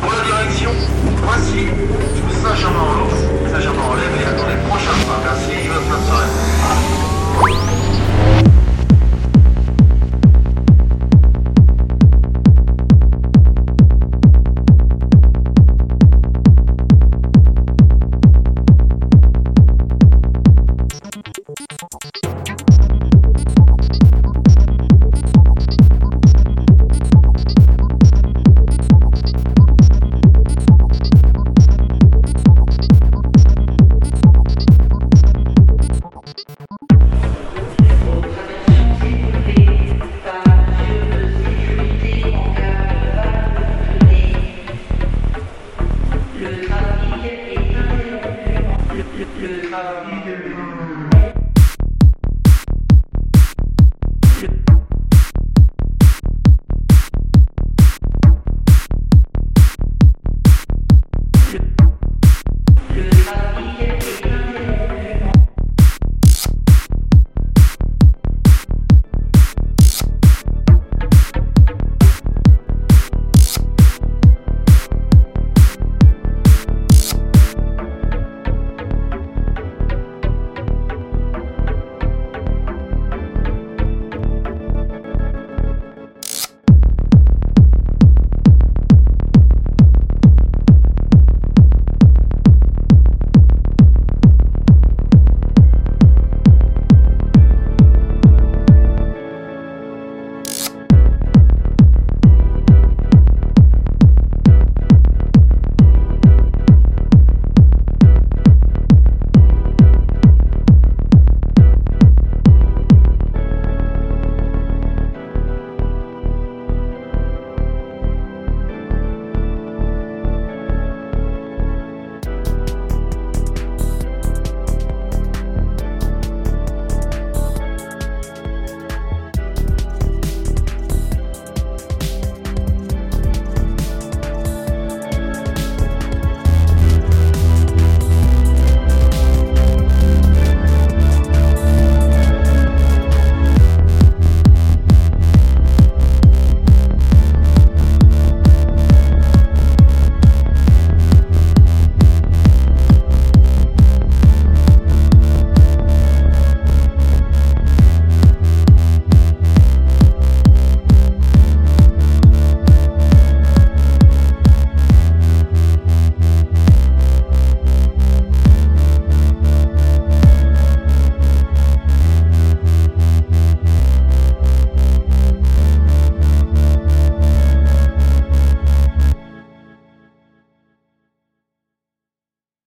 Pour la direction, voici Saint-Germain. iyi görünüyor.